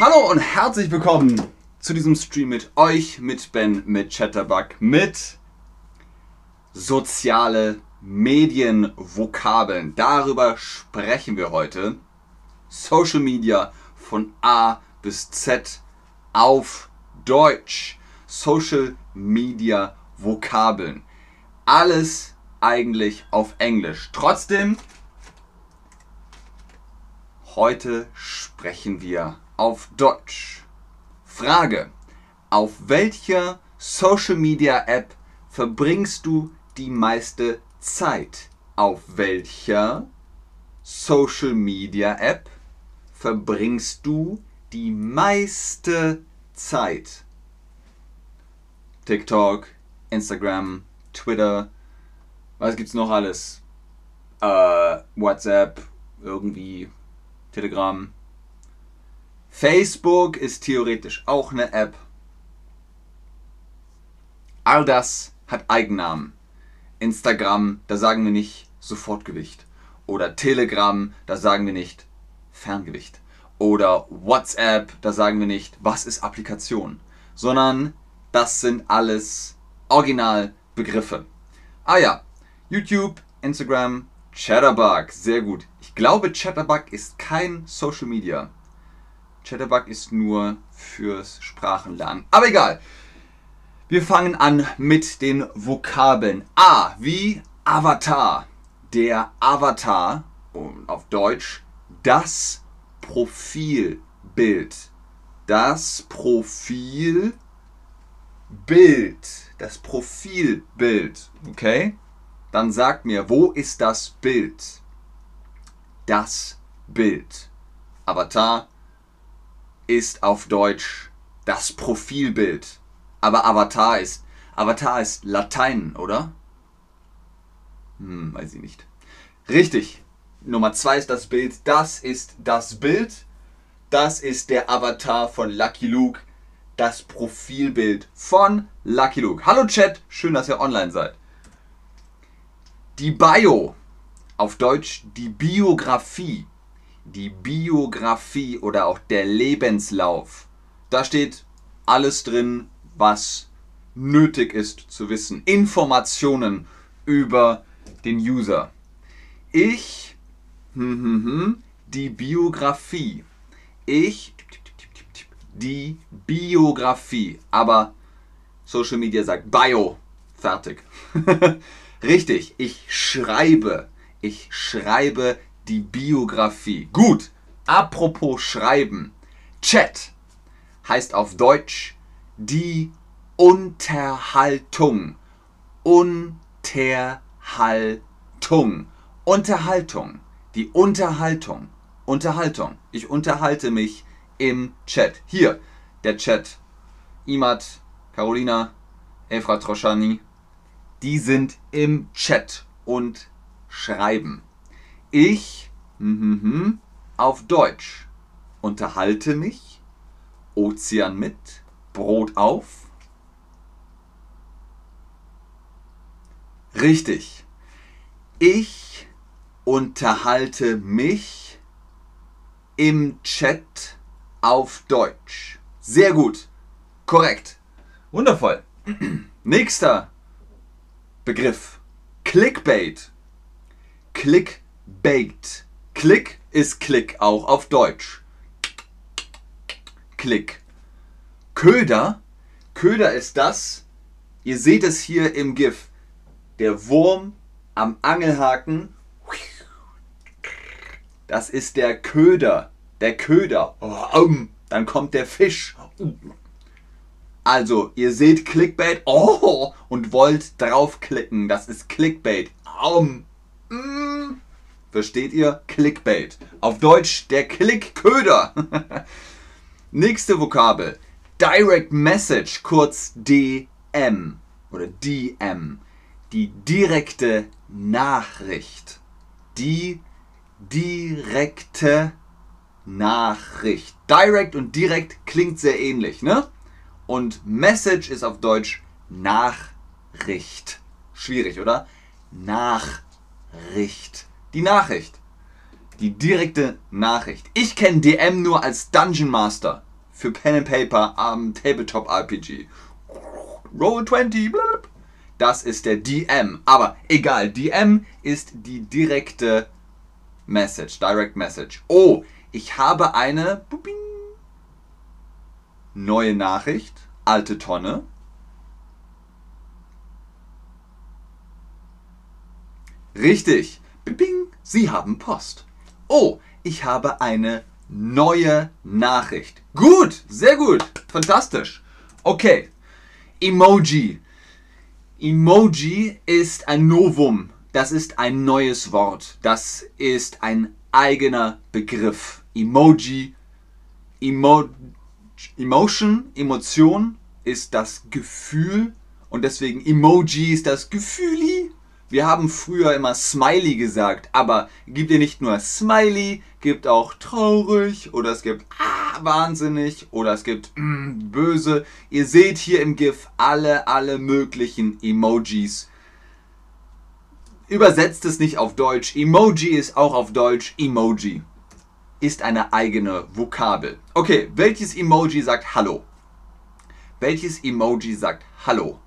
Hallo und herzlich willkommen zu diesem Stream mit euch, mit Ben, mit Chatterbug, mit soziale Medienvokabeln. Darüber sprechen wir heute. Social Media von A bis Z auf Deutsch. Social Media Vokabeln. Alles eigentlich auf Englisch. Trotzdem, heute sprechen wir auf Deutsch. Frage. Auf welcher Social Media App verbringst du die meiste Zeit? Auf welcher Social Media App verbringst du die meiste Zeit? TikTok, Instagram, Twitter, was gibt's noch alles? Äh, WhatsApp, irgendwie, Telegram. Facebook ist theoretisch auch eine App. All das hat Eigennamen. Instagram, da sagen wir nicht Sofortgewicht. Oder Telegram, da sagen wir nicht Ferngewicht. Oder WhatsApp, da sagen wir nicht, was ist Applikation. Sondern das sind alles Originalbegriffe. Ah ja, YouTube, Instagram, Chatterbug, sehr gut. Ich glaube, Chatterbug ist kein Social Media. Chatterbug ist nur fürs Sprachenlernen. Aber egal. Wir fangen an mit den Vokabeln. A wie Avatar. Der Avatar, auf Deutsch, das Profilbild. Das Profilbild. Das Profilbild. Okay? Dann sagt mir, wo ist das Bild? Das Bild. Avatar ist auf Deutsch das Profilbild. Aber Avatar ist. Avatar ist Latein, oder? Hm, weiß ich nicht. Richtig. Nummer zwei ist das Bild. Das ist das Bild. Das ist der Avatar von Lucky Luke. Das Profilbild von Lucky Luke. Hallo Chat, schön, dass ihr online seid. Die Bio, auf Deutsch die Biografie die Biografie oder auch der Lebenslauf. Da steht alles drin, was nötig ist zu wissen. Informationen über den User. Ich, hm, hm, hm, die Biografie. Ich, die Biografie. Aber Social Media sagt Bio. Fertig. Richtig, ich schreibe. Ich schreibe die Biografie. Gut, apropos Schreiben. Chat heißt auf Deutsch die Unterhaltung. Unterhaltung. Unterhaltung. Die Unterhaltung. Unterhaltung. Ich unterhalte mich im Chat. Hier, der Chat. Imad, Carolina, Efra Troschani. Die sind im Chat und schreiben. Ich mm, auf Deutsch unterhalte mich, Ozean mit, Brot auf. Richtig. Ich unterhalte mich im Chat auf Deutsch. Sehr gut. Korrekt. Wundervoll. Nächster Begriff. Clickbait. Clickbait. Baked. Klick ist Klick auch auf Deutsch. Klick. Köder. Köder ist das. Ihr seht es hier im GIF. Der Wurm am Angelhaken. Das ist der Köder. Der Köder. Dann kommt der Fisch. Also, ihr seht Clickbait oh, und wollt draufklicken. Das ist Clickbait. Mm. Versteht ihr? Clickbait. Auf Deutsch der Klickköder. Nächste Vokabel. Direct Message, kurz DM oder DM. Die direkte Nachricht. Die direkte Nachricht. Direct und direkt klingt sehr ähnlich, ne? Und Message ist auf Deutsch Nachricht. Schwierig, oder? Nachricht. Die Nachricht. Die direkte Nachricht. Ich kenne DM nur als Dungeon Master. für Pen and Paper am Tabletop RPG. Roll 20, blub. das ist der DM. Aber egal, DM ist die direkte Message, Direct Message. Oh, ich habe eine neue Nachricht, alte Tonne. Richtig. Bing, Sie haben Post. Oh, ich habe eine neue Nachricht. Gut, sehr gut, fantastisch. Okay, Emoji. Emoji ist ein Novum. Das ist ein neues Wort. Das ist ein eigener Begriff. Emoji, Emo, Emotion, Emotion ist das Gefühl und deswegen Emoji ist das Gefühli. Wir haben früher immer Smiley gesagt, aber gibt ihr nicht nur Smiley, gibt auch traurig oder es gibt ah, wahnsinnig oder es gibt mm, böse. Ihr seht hier im GIF alle, alle möglichen Emojis. Übersetzt es nicht auf Deutsch. Emoji ist auch auf Deutsch Emoji. Ist eine eigene Vokabel. Okay, welches Emoji sagt Hallo? Welches Emoji sagt Hallo?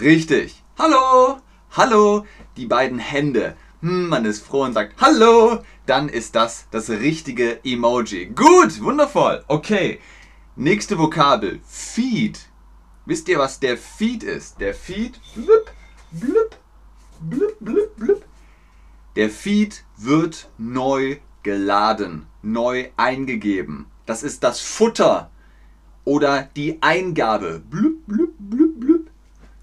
Richtig. Hallo, hallo, die beiden Hände. Hm, man ist froh und sagt Hallo. Dann ist das das richtige Emoji. Gut, wundervoll. Okay, nächste Vokabel. Feed. Wisst ihr, was der Feed ist? Der Feed. Blub, blub, blub, blub, blub. Der Feed wird neu geladen, neu eingegeben. Das ist das Futter oder die Eingabe. Blub, blub.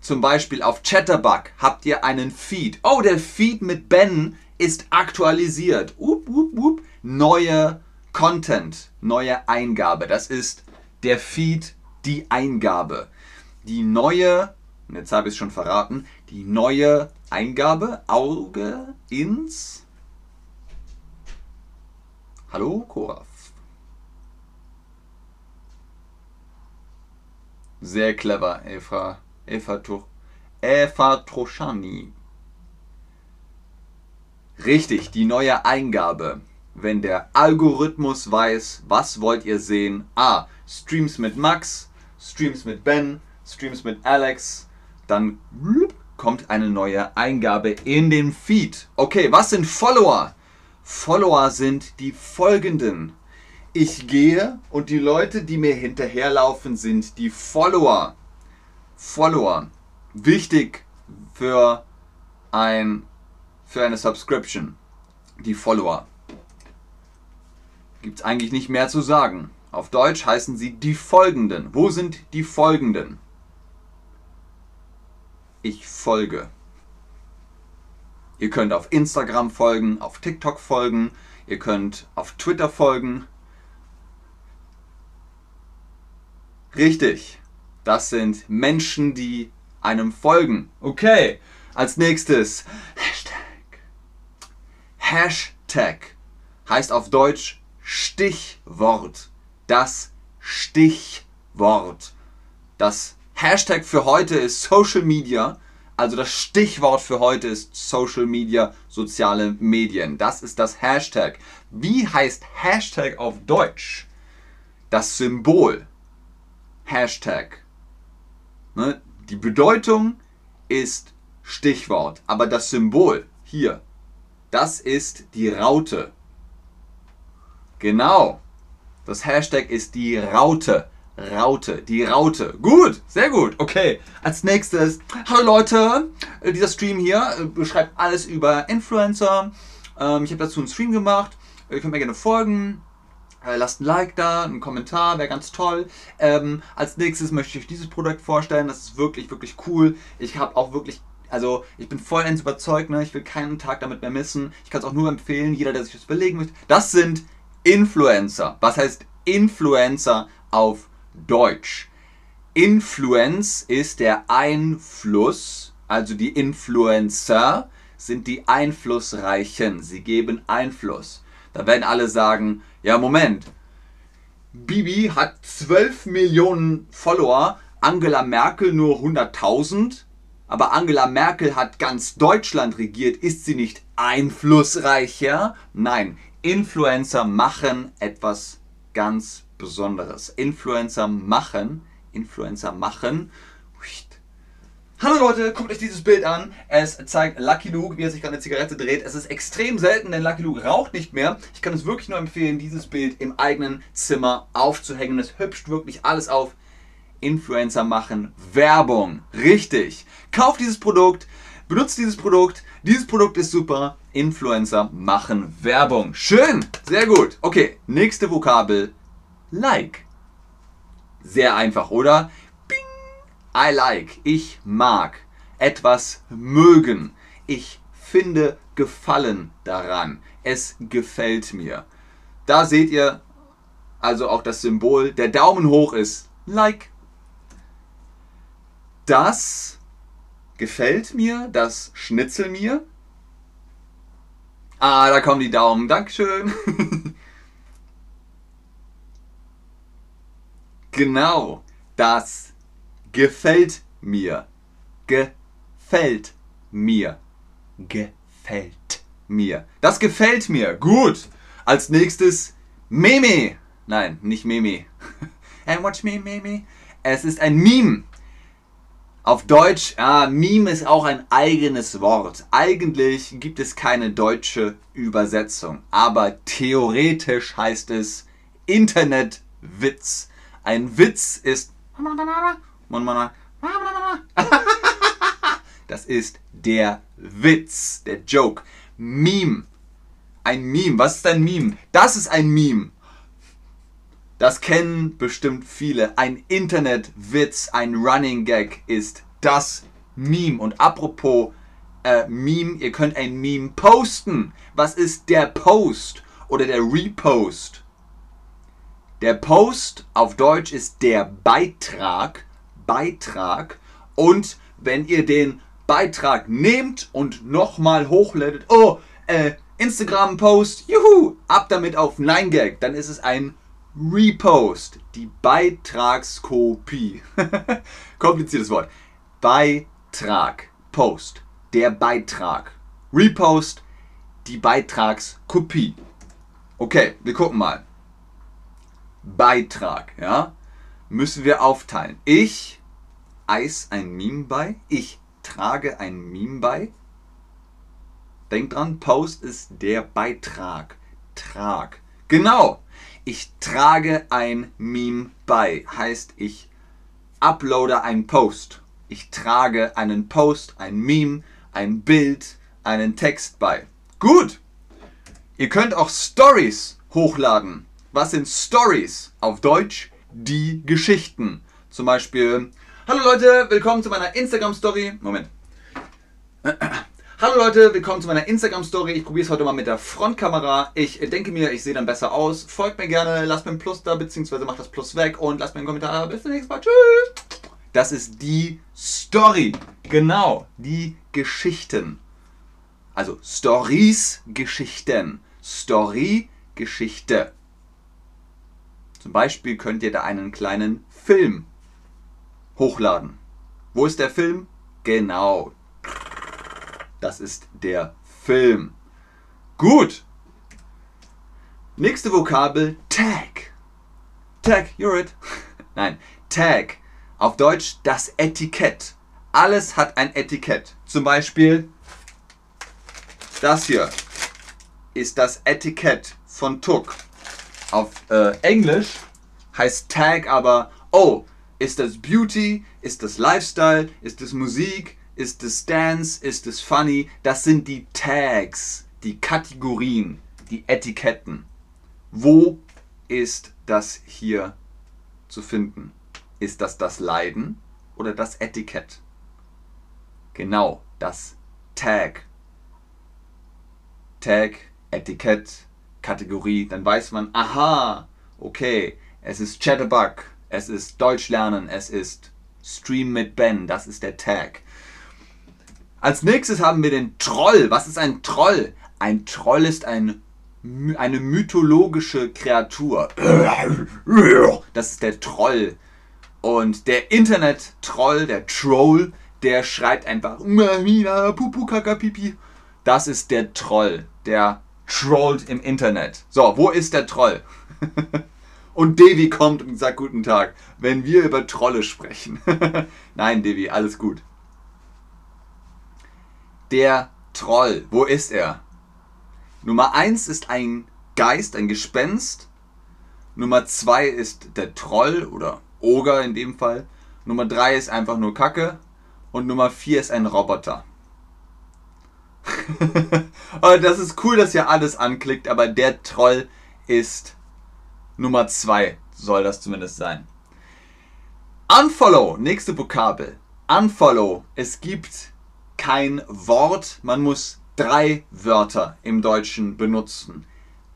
Zum Beispiel auf Chatterbug habt ihr einen Feed. Oh, der Feed mit Ben ist aktualisiert. Up, up, up. Neue Content, neue Eingabe. Das ist der Feed, die Eingabe. Die neue, jetzt habe ich es schon verraten, die neue Eingabe, Auge ins. Hallo, Koraf. Sehr clever, Eva. Eva Troschani. Richtig, die neue Eingabe. Wenn der Algorithmus weiß, was wollt ihr sehen? A. Streams mit Max, Streams mit Ben, Streams mit Alex. Dann kommt eine neue Eingabe in den Feed. Okay, was sind Follower? Follower sind die folgenden. Ich gehe und die Leute, die mir hinterherlaufen, sind die Follower. Follower. Wichtig für, ein, für eine Subscription. Die Follower. Gibt es eigentlich nicht mehr zu sagen. Auf Deutsch heißen sie die Folgenden. Wo sind die Folgenden? Ich folge. Ihr könnt auf Instagram folgen, auf TikTok folgen, ihr könnt auf Twitter folgen. Richtig. Das sind Menschen, die einem folgen. Okay, als nächstes Hashtag. Hashtag heißt auf Deutsch Stichwort. Das Stichwort. Das Hashtag für heute ist Social Media. Also das Stichwort für heute ist Social Media, soziale Medien. Das ist das Hashtag. Wie heißt Hashtag auf Deutsch? Das Symbol. Hashtag. Ne? Die Bedeutung ist Stichwort, aber das Symbol hier, das ist die Raute. Genau. Das Hashtag ist die Raute. Raute, die Raute. Gut, sehr gut. Okay, als nächstes, hallo Leute, äh, dieser Stream hier äh, beschreibt alles über Influencer. Ähm, ich habe dazu einen Stream gemacht. Ihr könnt mir gerne folgen. Äh, lasst ein Like da, einen Kommentar, wäre ganz toll. Ähm, als nächstes möchte ich euch dieses Produkt vorstellen. Das ist wirklich, wirklich cool. Ich habe auch wirklich, also ich bin vollends überzeugt, ne? ich will keinen Tag damit mehr missen. Ich kann es auch nur empfehlen, jeder, der sich das überlegen möchte. Das sind Influencer. Was heißt Influencer auf Deutsch? Influence ist der Einfluss, also die Influencer sind die Einflussreichen. Sie geben Einfluss. Da werden alle sagen, ja, Moment. Bibi hat 12 Millionen Follower, Angela Merkel nur 100.000. aber Angela Merkel hat ganz Deutschland regiert. Ist sie nicht einflussreicher? Nein, Influencer machen etwas ganz Besonderes. Influencer machen, Influencer machen. Hallo Leute, guckt euch dieses Bild an. Es zeigt Lucky Luke, wie er sich gerade eine Zigarette dreht. Es ist extrem selten, denn Lucky Luke raucht nicht mehr. Ich kann es wirklich nur empfehlen, dieses Bild im eigenen Zimmer aufzuhängen. Es hübscht wirklich alles auf. Influencer machen Werbung. Richtig. Kauft dieses Produkt, benutzt dieses Produkt. Dieses Produkt ist super. Influencer machen Werbung. Schön, sehr gut. Okay, nächste Vokabel. Like. Sehr einfach, oder? I like, ich mag, etwas mögen, ich finde Gefallen daran, es gefällt mir. Da seht ihr also auch das Symbol, der Daumen hoch ist like. Das gefällt mir, das Schnitzel mir. Ah, da kommen die Daumen, Dankeschön. genau, das gefällt mir. Gefällt mir. Gefällt mir. Das gefällt mir. Gut. Als nächstes Meme. Nein, nicht Meme. And watch me, Meme. Es ist ein Meme. Auf Deutsch, ja, Meme ist auch ein eigenes Wort. Eigentlich gibt es keine deutsche Übersetzung, aber theoretisch heißt es Internetwitz. Ein Witz ist Das ist der Witz, der Joke. Meme. Ein Meme. Was ist ein Meme? Das ist ein Meme. Das kennen bestimmt viele. Ein Internetwitz, ein Running Gag ist das Meme. Und apropos äh, Meme, ihr könnt ein Meme posten. Was ist der Post oder der Repost? Der Post auf Deutsch ist der Beitrag Beitrag. Und wenn ihr den Beitrag nehmt und nochmal hochladet, oh, äh, Instagram-Post, juhu, ab damit auf 9gag, dann ist es ein Repost, die Beitragskopie. Kompliziertes Wort. Beitrag, Post, der Beitrag. Repost, die Beitragskopie. Okay, wir gucken mal. Beitrag, ja müssen wir aufteilen. Ich eis ein Meme bei. Ich trage ein Meme bei. Denkt dran, Post ist der Beitrag. Trag. Genau. Ich trage ein Meme bei. Heißt, ich uploade einen Post. Ich trage einen Post, ein Meme, ein Bild, einen Text bei. Gut. Ihr könnt auch Stories hochladen. Was sind Stories? Auf Deutsch die Geschichten. Zum Beispiel, hallo Leute, willkommen zu meiner Instagram-Story. Moment. Hallo Leute, willkommen zu meiner Instagram-Story. Ich probiere es heute mal mit der Frontkamera. Ich denke mir, ich sehe dann besser aus. Folgt mir gerne, lasst mir ein Plus da, beziehungsweise macht das Plus weg und lasst mir einen Kommentar. Bis zum nächsten Mal. Tschüss. Das ist die Story. Genau, die Geschichten. Also Stories, Geschichten. Story, Geschichte. Zum Beispiel könnt ihr da einen kleinen Film hochladen. Wo ist der Film? Genau. Das ist der Film. Gut. Nächste Vokabel Tag. Tag, you're it. Nein, Tag. Auf Deutsch das Etikett. Alles hat ein Etikett. Zum Beispiel das hier ist das Etikett von Tuck. Auf äh, Englisch heißt Tag aber, oh, ist das Beauty, ist das Lifestyle, ist das Musik, ist das Dance, ist das Funny? Das sind die Tags, die Kategorien, die Etiketten. Wo ist das hier zu finden? Ist das das Leiden oder das Etikett? Genau, das Tag. Tag, Etikett, Kategorie, dann weiß man, aha, okay, es ist Chatterbug, es ist Deutsch lernen, es ist Stream mit Ben, das ist der Tag. Als nächstes haben wir den Troll. Was ist ein Troll? Ein Troll ist ein, eine mythologische Kreatur. Das ist der Troll. Und der Internet-Troll, der Troll, der schreibt einfach. Das ist der Troll, der trollt im Internet. So, wo ist der Troll? und Devi kommt und sagt guten Tag, wenn wir über Trolle sprechen. Nein, Devi, alles gut. Der Troll, wo ist er? Nummer 1 ist ein Geist, ein Gespenst. Nummer 2 ist der Troll oder Oger in dem Fall. Nummer 3 ist einfach nur Kacke. Und Nummer 4 ist ein Roboter. oh, das ist cool, dass ihr alles anklickt, aber der Troll ist Nummer 2, soll das zumindest sein. Unfollow, nächste Vokabel. Unfollow. Es gibt kein Wort, man muss drei Wörter im Deutschen benutzen.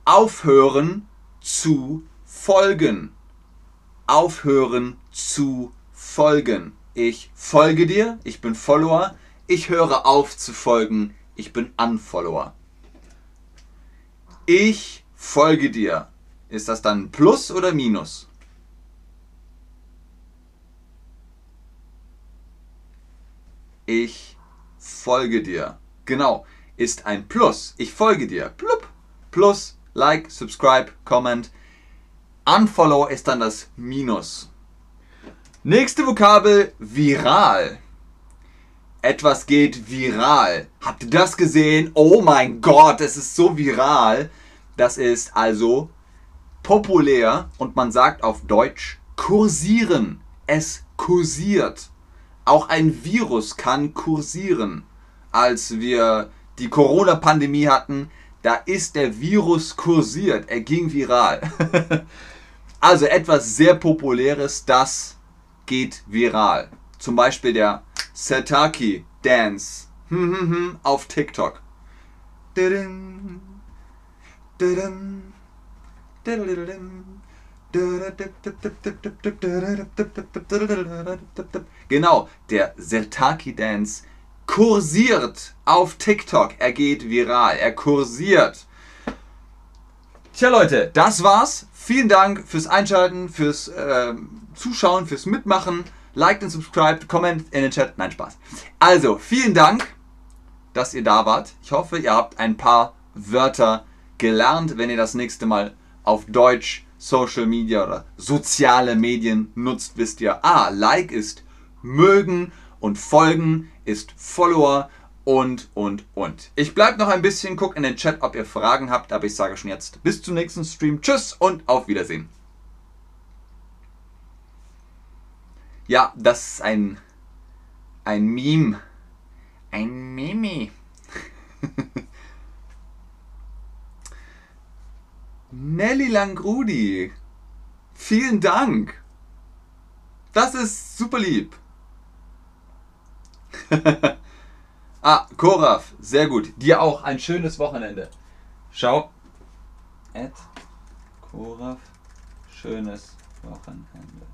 Aufhören zu folgen. Aufhören zu folgen. Ich folge dir, ich bin Follower. Ich höre auf zu folgen, ich bin Unfollower. Ich folge dir. Ist das dann Plus oder Minus? Ich folge dir. Genau, ist ein Plus. Ich folge dir. Plupp. Plus, Like, Subscribe, Comment. Unfollow ist dann das Minus. Nächste Vokabel, viral. Etwas geht viral. Habt ihr das gesehen? Oh mein Gott, es ist so viral. Das ist also populär und man sagt auf Deutsch kursieren. Es kursiert. Auch ein Virus kann kursieren. Als wir die Corona-Pandemie hatten, da ist der Virus kursiert. Er ging viral. also etwas sehr Populäres, das geht viral. Zum Beispiel der Setaki Dance auf TikTok. Genau, der Setaki Dance kursiert auf TikTok. Er geht viral, er kursiert. Tja Leute, das war's. Vielen Dank fürs Einschalten, fürs äh, Zuschauen, fürs Mitmachen. Liked und subscribe, comment in den Chat. Nein, Spaß. Also, vielen Dank, dass ihr da wart. Ich hoffe, ihr habt ein paar Wörter gelernt, wenn ihr das nächste Mal auf Deutsch Social Media oder soziale Medien nutzt, wisst ihr, ah, Like ist mögen und folgen ist Follower und, und, und. Ich bleibe noch ein bisschen, guck in den Chat, ob ihr Fragen habt, aber ich sage schon jetzt bis zum nächsten Stream. Tschüss und auf Wiedersehen. Ja, das ist ein, ein Meme. Ein Mimi. Nelly Langrudi. Vielen Dank. Das ist super lieb. ah, Koraf, sehr gut. Dir auch ein schönes Wochenende. Schau. Ed Koraf, schönes Wochenende.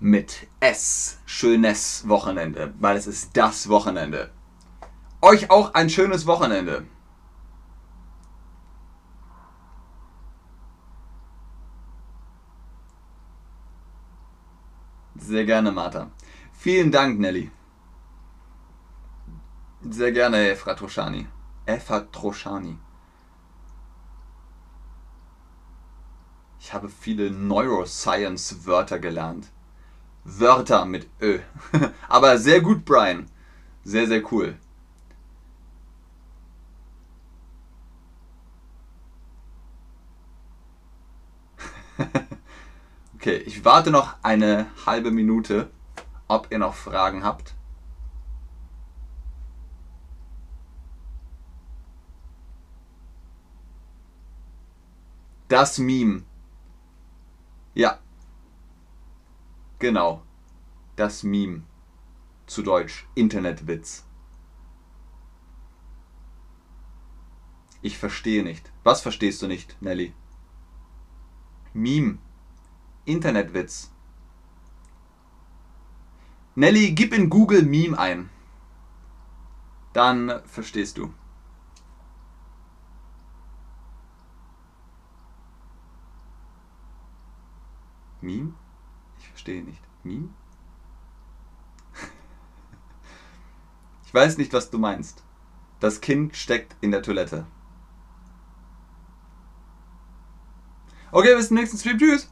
Mit S, schönes Wochenende, weil es ist das Wochenende. Euch auch ein schönes Wochenende. Sehr gerne, Martha. Vielen Dank, Nelly. Sehr gerne, Efra Troschani. Efra Troschani. Ich habe viele Neuroscience-Wörter gelernt. Wörter mit Ö. Aber sehr gut, Brian. Sehr, sehr cool. Okay, ich warte noch eine halbe Minute, ob ihr noch Fragen habt. Das Meme. Ja. Genau. Das Meme. Zu Deutsch. Internetwitz. Ich verstehe nicht. Was verstehst du nicht, Nelly? Meme. Internetwitz. Nelly, gib in Google Meme ein. Dann verstehst du. Meme? verstehe nicht. Meme? Ich weiß nicht, was du meinst. Das Kind steckt in der Toilette. Okay, bis zum nächsten Stream. Tschüss.